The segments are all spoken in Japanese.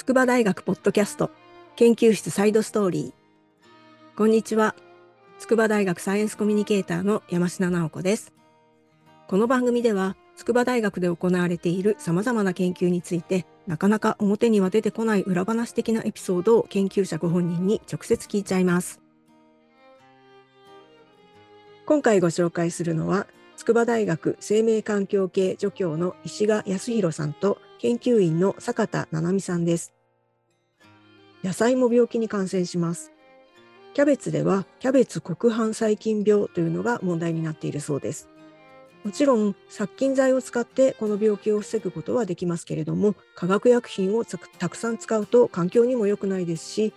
筑波大学ポッドキャスト研究室サイドストーリー。こんにちは。筑波大学サイエンスコミュニケーターの山科直子です。この番組では筑波大学で行われている様々な研究についてなかなか表には出てこない裏話的なエピソードを研究者ご本人に直接聞いちゃいます。今回ご紹介するのは筑波大学生命環境系助教の石賀康弘さんと研究員の坂田七海さんです。野菜も病気に感染します。キャベツではキャベツ黒斑細菌病というのが問題になっているそうです。もちろん殺菌剤を使ってこの病気を防ぐことはできますけれども化学薬品をたくさん使うと環境にも良くないですし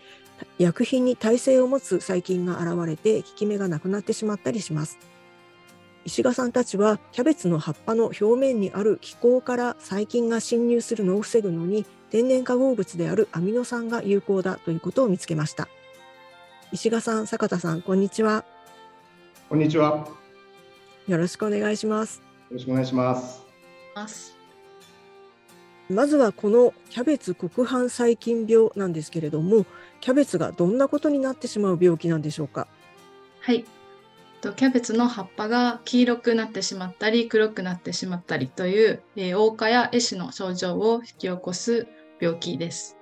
薬品に耐性を持つ細菌が現れて効き目がなくなってしまったりします。石賀さんたちはキャベツの葉っぱの表面にある気候から細菌が侵入するのを防ぐのに天然化合物であるアミノ酸が有効だということを見つけました。石賀さん坂田さんこんにちは。こんにちは。よろしくお願いします。よろしくお願いします。まずはこのキャベツ黒斑細菌病なんですけれどもキャベツがどんなことになってしまう病気なんでしょうか？はいキャベツの葉っぱが黄色くなってしまったり黒くなってしまったりという、えー、黄化や壊死の症状を引き起こす病気です。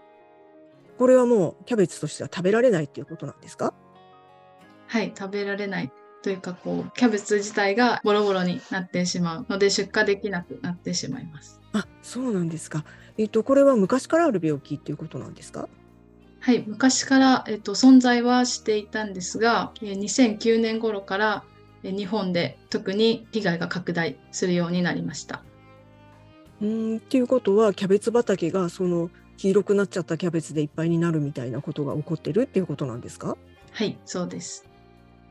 これはもうキャベツとしては食べられないということなんですか？はい食べられないというかこうキャベツ自体がボロボロになってしまうので出荷できなくなってしまいます。あそうなんですか。えっ、ー、とこれは昔からある病気っていうことなんですか？はい、昔から、えっと、存在はしていたんですが、2009年頃から日本で特に被害が拡大するようになりました。うんっていうことはキャベツ畑がその黄色くなっちゃったキャベツでいっぱいになるみたいなことが起こってるっていうことなんですか？はいそうです。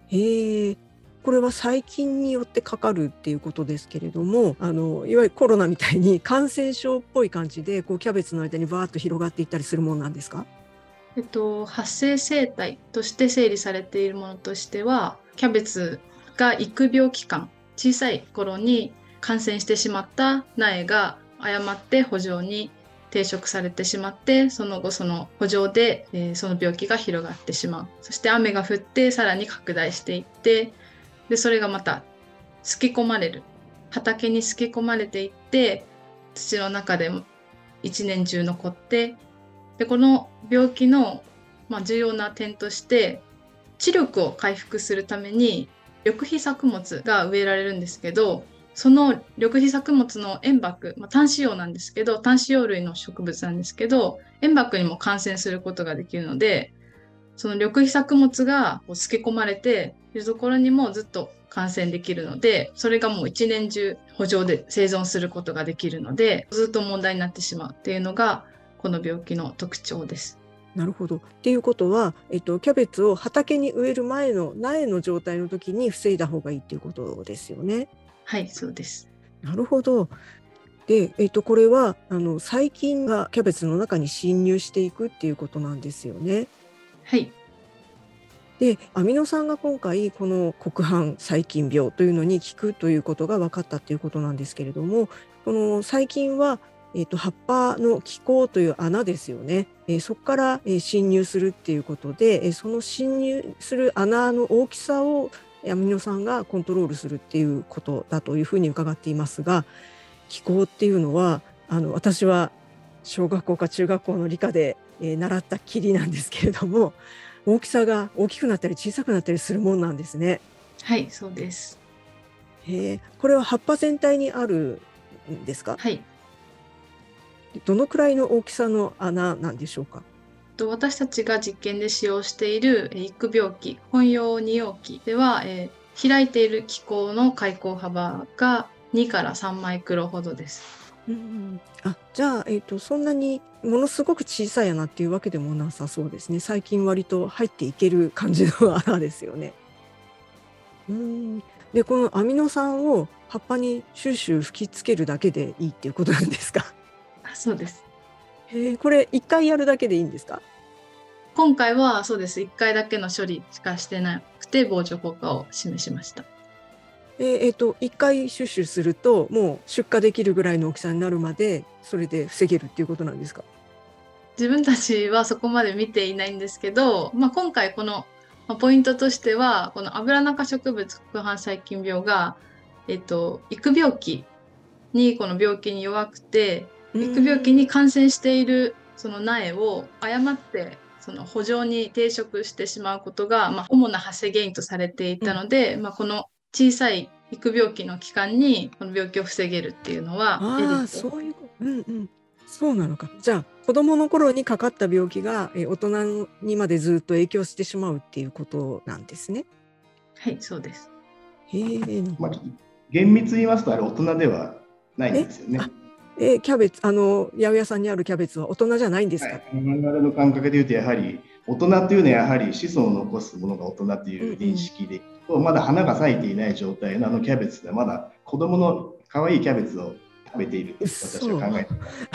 へえこれは細菌によってかかるっていうことですけれどもあのいわゆるコロナみたいに感染症っぽい感じでこうキャベツの間にバーッと広がっていったりするものなんですか？えっと、発生生態として整理されているものとしてはキャベツが育苗期間小さい頃に感染してしまった苗が誤って補助に定食されてしまってその後その補助で、えー、その病気が広がってしまう。そして雨が降ってさらに拡大していってでそれがまたすき込まれる。畑にすき込まれていって土の中で一年中残ってでこの病気の、まあ、重要な点として知力を回復するために緑肥作物が植えられるんですけどその緑肥作物の塩爆、まあ、単子葉なんですけど単子葉類の植物なんですけど塩爆にも感染することができるのでその緑肥作物がこう漬け込まれているところにもずっと感染できるのでそれがもう一年中補助で生存することができるのでずっと問題になってしまうっていうのがこの病気の特徴です。なるほど。っていうことは、えっと、キャベツを畑に植える前の苗の状態の時に防いだ方がいいっていうことですよね。はい、そうです。なるほど。で、えっと、これはあの細菌がキャベツの中に侵入していくっていうことなんですよね。はい。でアミノ酸が今回この黒斑細菌病というのに効くということが分かったということなんですけれどもこの細菌はえーと、葉っぱの気孔という穴ですよね、えー、そこから、えー、侵入するっていうことで、えー、その侵入する穴の大きさをアミノ酸がコントロールするっていうことだというふうに伺っていますが気孔っていうのはあの私は小学校か中学校の理科で、えー、習ったきりなんですけれども大きさが大きくなったり小さくなったりするもんなんですね。はいそうです。えー、これは葉っぱ全体にあるんですか？はいどのくらいの大きさの穴なんでしょうか？私たちが実験で使用している育病器本用二葉器では、えー、開いている気孔の開口幅が2から3マイクロほどです。うん、あじゃあ、えーと、そんなにものすごく小さい穴っていうわけでもなさそうですね。最近割と入っていける感じの穴ですよね。うん。でこのアミノ酸を葉っぱにシューシュー吹きつけるだけでいいっていうことなんですか？そうです。へえ、これ一回やるだけでいいんですか？今回はそうです。一回だけの処理しかしてなくて防除効果を示しました。えー、えー、と1回シュッシュするともう出荷できるぐらいの大きさになるまでそれで防げるっていうことなんですか？自分たちはそこまで見ていないんですけど、まあ、今回このまあ、ポイントとしてはこのアブラナ科植物黒斑細菌病が、えっと、育病期にこの病気に弱くて育病期に感染しているその苗を誤ってその補助に抵触してしまうことが、まあ、主な発生原因とされていたので、うん、まあ、この小さい育病期の期間にこの病気を防げるっていうのはあそういう、うんうん、そうなのか。じゃあ子供の頃にかかった病気がえ大人にまでずっと影響してしまうっていうことなんですね。はい、そうです。へえ。まあ、厳密に言いますとあれ大人ではないんですよね。えキャベツあの八百屋さんにあるキャベツは大人じゃないんですか？はい、我々の感覚で言うとやはり大人っていうのはやはり子孫を残すものが大人っていう認識で、うんうん、まだ花が咲いていない状態のあのキャベツでまだ子供の可愛いキャベツを食べていると私は考えて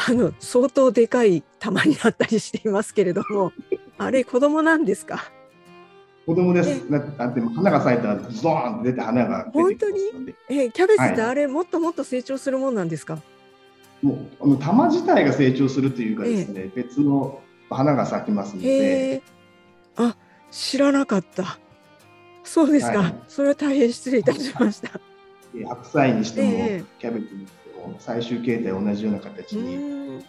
あの相当でかい玉になったりしていますけれども あれ子供なんですか？子供です。だって花が咲いたらゾーンって出て花が本当に？えキャベツってあれ、はい、もっともっと成長するもんなんですか？もうあの玉自体が成長するというかですね、え別の花が咲きますので。あ知らなかった。そうですか、はい、それは大変失礼いたしました。白菜にしても、えキャベツに最終形態同じような形になると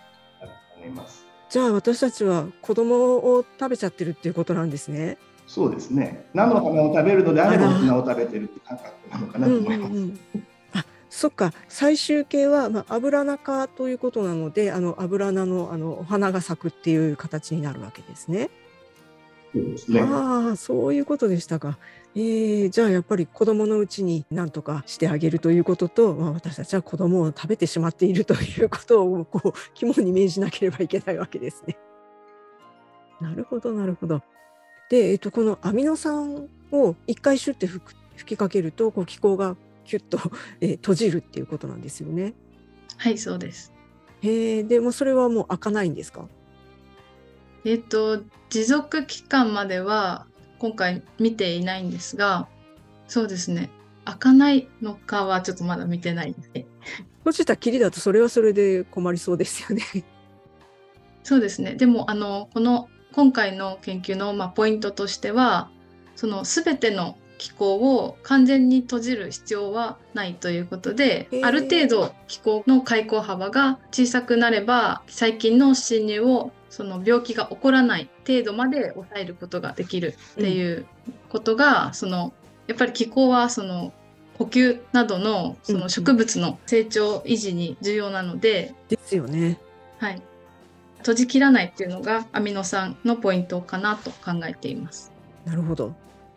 思います。じゃあ私たちは子供を食べちゃってるっていうことなんですね。そうですね。菜の花を食べるのであれば大人を食べてるって感覚なのかなと思います。うんうんうんあそっか最終形は、まあ、油中ということなのであの油菜のあのお花が咲くっていう形になるわけですね。すね。ああ、そういうことでしたか。えー、じゃあやっぱり子供のうちに何とかしてあげるということと、まあ、私たちは子供を食べてしまっているということをこう肝に銘じなければいけないわけですね。なるほどなるほど。で、えっと、このアミノ酸を1回シュッて吹きかけるとこう気候がキュッと、えー、閉じるっていうことなんですよね。はいそうです。へえでもそれはもう開かないんですか？えっと、持続期間までは今回見ていないんですが、そうですね。開かないのかはちょっとまだ見てないので。閉じたきりだとそれはそれで困りそうですよね。そうですね。でもあのこの今回の研究のまあポイントとしては、その全ての気候を完全に閉じる必要はないということである程度気候の開口幅が小さくなれば細菌の侵入をその病気が起こらない程度まで抑えることができるっていうことが、うん、そのやっぱり気候はその呼吸などのその植物の成長維持に重要なので、うん、ですよね。はい。閉じきらないっていうのがアミノ酸のポイントかなと考えています。なるほど。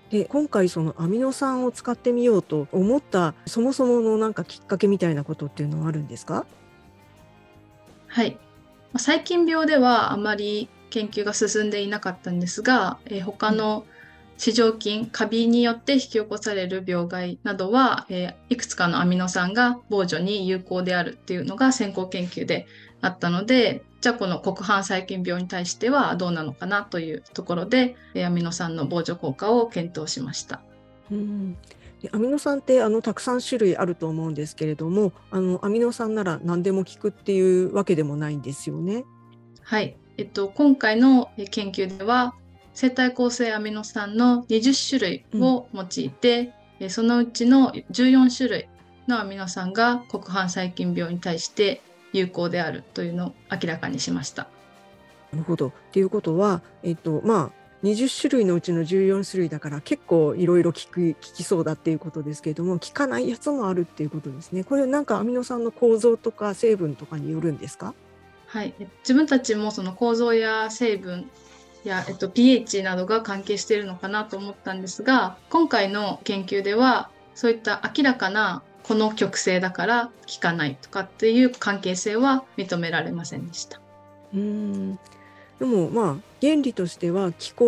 で今回そのアミノ酸を使ってみようと思ったそもそものなんかきっかけみたいなことっていうのはあるんですか？はい。細菌病ではあまり研究が進んでいなかったんですが、えー、他の市場菌カビによって引き起こされる病害などは、えー、いくつかのアミノ酸が防除に有効であるっていうのが先行研究であったのでじゃあこの黒斑細菌病に対してはどうなのかなというところでアミノ酸の防除効果を検討しました。うんアミノ酸ってあのたくさん種類あると思うんですけれどもあのアミノ酸なら何でも効くっていうわけでもないんですよね。はい、えっと、今回の研究では生体構成アミノ酸の20種類を用いて、うん、そのうちの14種類のアミノ酸が黒斑細菌病に対して有効であるというのを明らかにしました。なるほど。ということは、えっとまあ、20種類のうちの14種類だから結構いろいろ効く効きそうだっていうことですけれども効かないやつもあるっていうことですね。これなんかアミノ酸の構造とか成分とかによるんですか？はい、自分たちもその構造や成分や、えっと、pH などが関係しているのかなと思ったんですが今回の研究ではそういった明らかなこの極性だから効かないとかっていう関係性は認められませんでした。うんでもまあ原理としては気候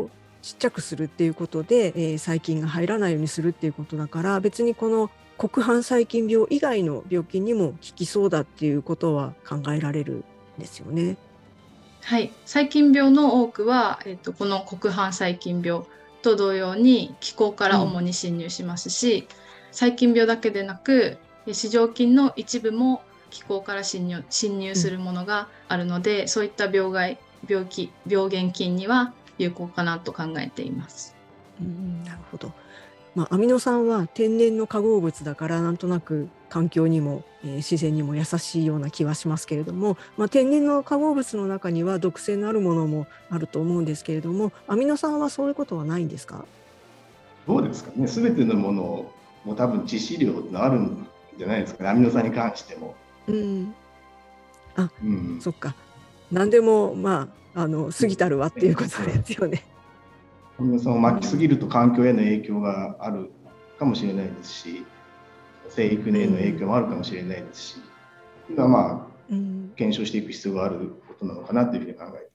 をちっちゃくするっていうことで、えー、細菌が入らないようにするっていうことだから別にこの黒斑細菌病以外の病気にも効きそうだっていうことは考えられるんですよね。はい、細菌病の多くは、えっと、この黒斑細菌病と同様に気候から主に侵入しますし、うん細菌病だけでなく市場菌の一部も気候から侵入侵入するものがあるので、うん、そういった病害病気病原菌には有効かなと考えています。うん、なるほど。まあ、アミノ酸は天然の化合物だからなんとなく環境にも、えー自然にも優しいような気はしますけれども、まあ、天然の化合物の中には毒性のあるものもあると思うんですけれどもアミノ酸はそういうことはないんですか？どうですかね、すべてのものも多分致死量ってのあるんじゃないですかね、アミノ酸に関しても。うん。うん、そっか。何でもまああの過ぎたるわっていうことですよね。アミノ酸を巻きすぎると環境への影響があるかもしれないですし、生育への影響もあるかもしれないですし、今はまあうん、検証していく必要があることなのかなというふうに考えて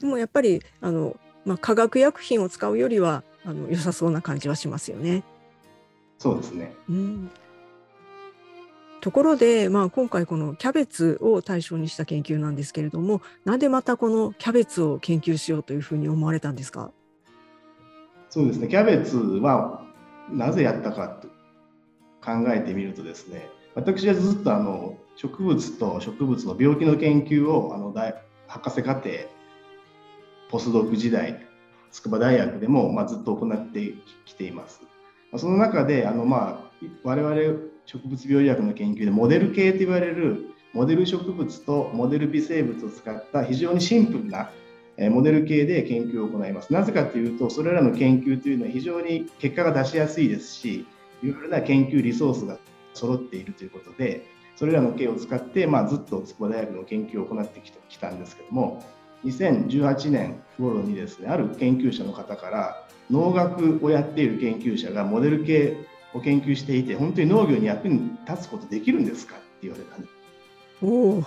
でもやっぱりあの、まあ、化学薬品を使うよりはあの良さそうな感じはしますよね。そうですね。うん、ところで、まあ、今回このキャベツを対象にした研究なんですけれどもなんでまたこのキャベツを研究しようというふうに思われたんですか？そうですね、キャベツはなぜやったかと考えてみるとですね、私はずっとあの植物と植物の病気の研究をあの大博士課程、ポスドク時代、筑波大学でも、まあ、ずっと行ってきています。その中であの、まあ、我々植物病理学の研究でモデル系と言われるモデル植物とモデル微生物を使った非常にシンプルなモデル系で研究を行います。なぜかというと、それらの研究というのは非常に結果が出しやすいですし、いろいろな研究リソースが揃っているということで、それらの系を使って、まあ、ずっと筑波大学の研究を行ってきたきたんですけども、2018年頃にですね、ある研究者の方から、農学をやっている研究者がモデル系を研究していて、本当に農業に役に立つことできるんですか？って言われたんです。おお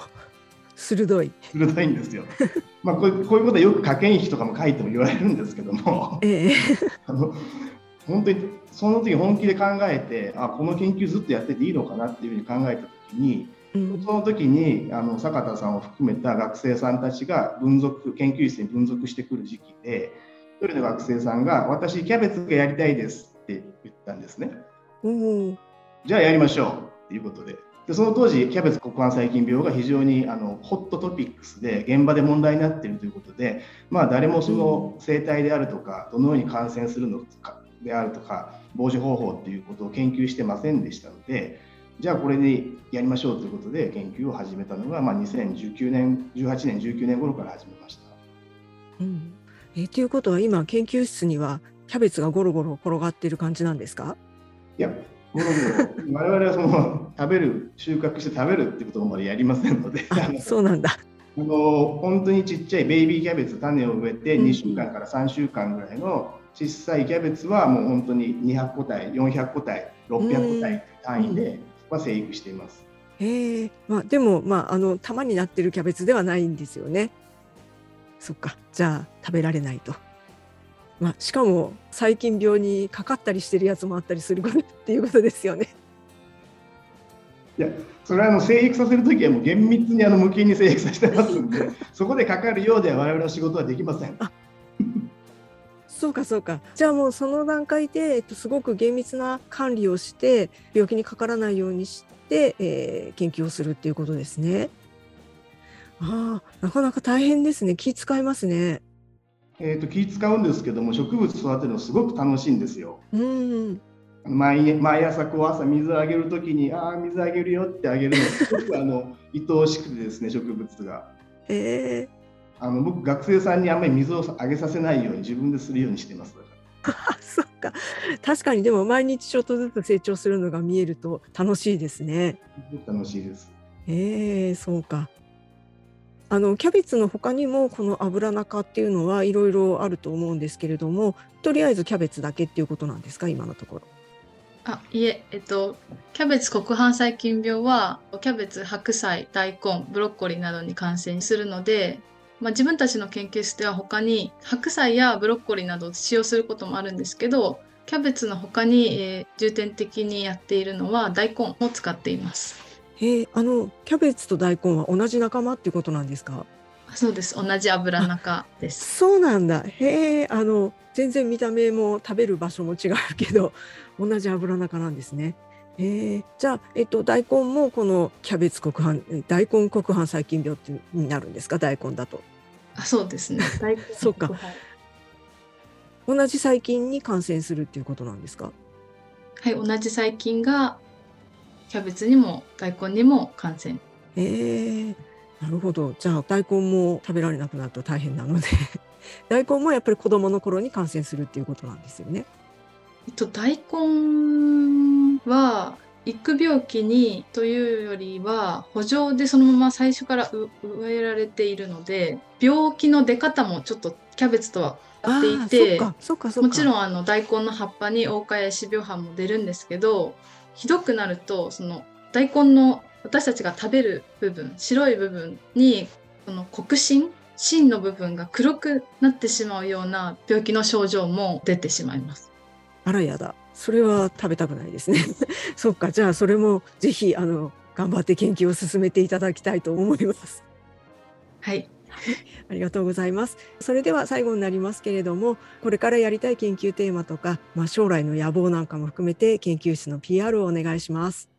鋭い。鋭いんですよ。まあこういうこういうことはよく科研費とかも書いても言われるんですけども、ええあの本当にその時本気で考えて、あこの研究ずっとやってていいのかなっていうふうに考えた時に、うんその時にあの坂田さんを含めた学生さんたちが分属研究室に分属してくる時期で、一人の学生さんが私キャベツがやりたいですって言ったんですね。おおじゃあやりましょうっていうことで。でその当時、キャベツ黒板細菌病が非常にあのホットトピックスで現場で問題になっているということで、まあ、誰もその生態であるとか、どのように感染するのかであるとか、防止方法っていうことを研究してませんでしたので、じゃあこれでやりましょうということで研究を始めたのが、まあ、2019年、18年、19年頃から始めました。うんえーということは今研究室にはキャベツがゴロゴロ転がっている感じなんですか？いや、ゴロゴロ我々はその食べる、収穫して食べるっていうことまでやりませんので、そうなんだ。あの本当にちっちゃいベイビーキャベツ種を植えてうん2週間から3週間ぐらいの小さいキャベツはもう本当に200個体400個体600個体という単位では生育しています。へえまあでもまああの玉になってるキャベツではないんですよね。そっかじゃあ食べられないと。まあしかも細菌病にかかったりしてるやつもあったりすることっていうことですよね。いやそれはあの生育させるときはもう厳密にあの無菌に生育させてますんで そこでかかるようでは我々の仕事はできません。そうかそうか。じゃあもうその段階で、えっと、すごく厳密な管理をして病気にかからないようにして、えー研究をするっていうことですね。ああなかなか大変ですね。気使いますね。えー、と気使うんですけども植物育てるのすごく楽しいんですよ。うん。毎毎朝こう朝水をあげるときにああ水あげるよってあげるのすごくあの 愛おしくてですね植物が。えあの僕学生さんにあんまり水をあげさせないように自分でするようにしてます。だからー、あそっか。確かにでも毎日ちょっとずつ成長するのが見えると楽しいですね。楽しいです。ええそうか。あのキャベツの他にもこの油中っていうのはいろいろあると思うんですけれどもとりあえずキャベツだけっていうことなんですか？今のところ。あいえ、えっと、キャベツ黒板細菌病はキャベツ白菜大根ブロッコリーなどに感染するので、まあ、自分たちの研究室では他に白菜やブロッコリーなどを使用することもあるんですけどキャベツの他に、えー重点的にやっているのは大根を使っています。へえ、あのキャベツと大根は同じ仲間っていうことなんですか？あそうです同じ油中です。そうなんだ。へえ、あの全然見た目も食べる場所も違うけど、同じ油中なんですね。へえ、じゃあえっと大根もこのキャベツ黒板大根黒板細菌病ってになるんですか？大根だと。あそうですね。大 根そうかはい同じ細菌に感染するっていうことなんですか？はい、同じ細菌がキャベツにも大根にも感染。えー、なるほどじゃあ大根も食べられなくなると大変なので 大根もやっぱり子供の頃に感染するっていうことなんですよね。えっと、大根は育病期にというよりは補助でそのまま最初からう植えられているので病気の出方もちょっとキャベツとはあ違っていてもちろんあの大根の葉っぱに黄花や死病斑も出るんですけどひどくなるとその大根の私たちが食べる部分白い部分にその黒芯芯の部分が黒くなってしまうような病気の症状も出てしまいます。あらやだそれは食べたくないですね そっかじゃあそれもぜひあの頑張って研究を進めていただきたいと思います。はい、ありがとうございます。それでは最後になりますけれども、これからやりたい研究テーマとか、まあ、将来の野望なんかも含めて研究室の PR をお願いします。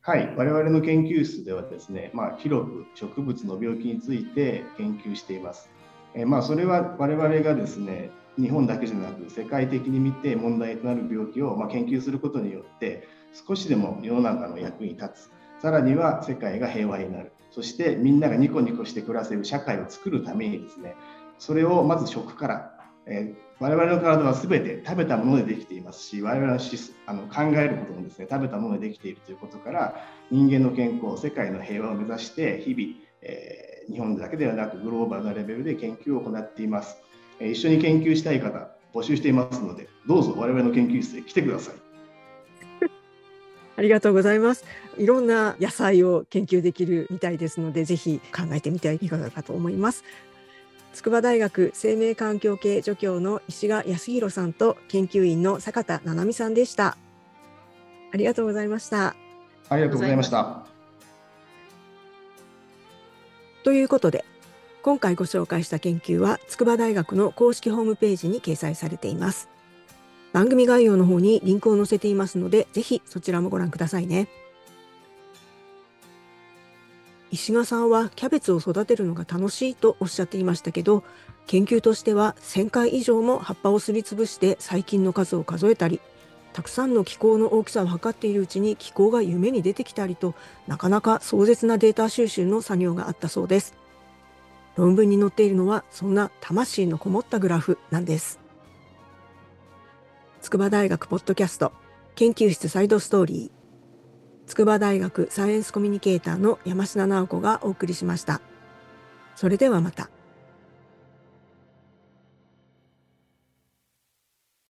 はい、我々の研究室ではですね、まあ、広く植物の病気について研究しています。えーまあ、それは我々がですね、日本だけじゃなく世界的に見て問題となる病気をま研究することによって少しでも世の中の役に立つ、さらには世界が平和になる、そしてみんながニコニコして暮らせる社会を作るためにですね、それをまず食から、えー我々の体は全て食べたものでできていますし、我々のあの考えることもですね、食べたものでできているということから、人間の健康、世界の平和を目指して、日々、えー日本だけではなくグローバルなレベルで研究を行っています。えー一緒に研究したい方、募集していますので、どうぞ我々の研究室へ来てください。ありがとうございます。いろんな野菜を研究できるみたいですので、ぜひ考えてみてはいかがかと思います。筑波大学生命環境系助教の石賀康弘さんと研究員の坂田七海さんでした。ありがとうございました。ありがとうございました。ということで今回ご紹介した研究は筑波大学の公式ホームページに掲載されています番組概要の方にリンクを載せていますのでぜひそちらもご覧くださいね石賀さんはキャベツを育てるのが楽しいとおっしゃっていましたけど研究としては1000回以上も葉っぱをすりつぶして細菌の数を数えたりたくさんの気候の大きさを測っているうちに気候が夢に出てきたりとなかなか壮絶なデータ収集の作業があったそうです。論文に載っているのはそんな魂のこもったグラフなんです。筑波大学ポッドキャスト研究室サイドストーリー筑波大学サイエンスコミュニケーターの山科直子がお送りしました。それではまた。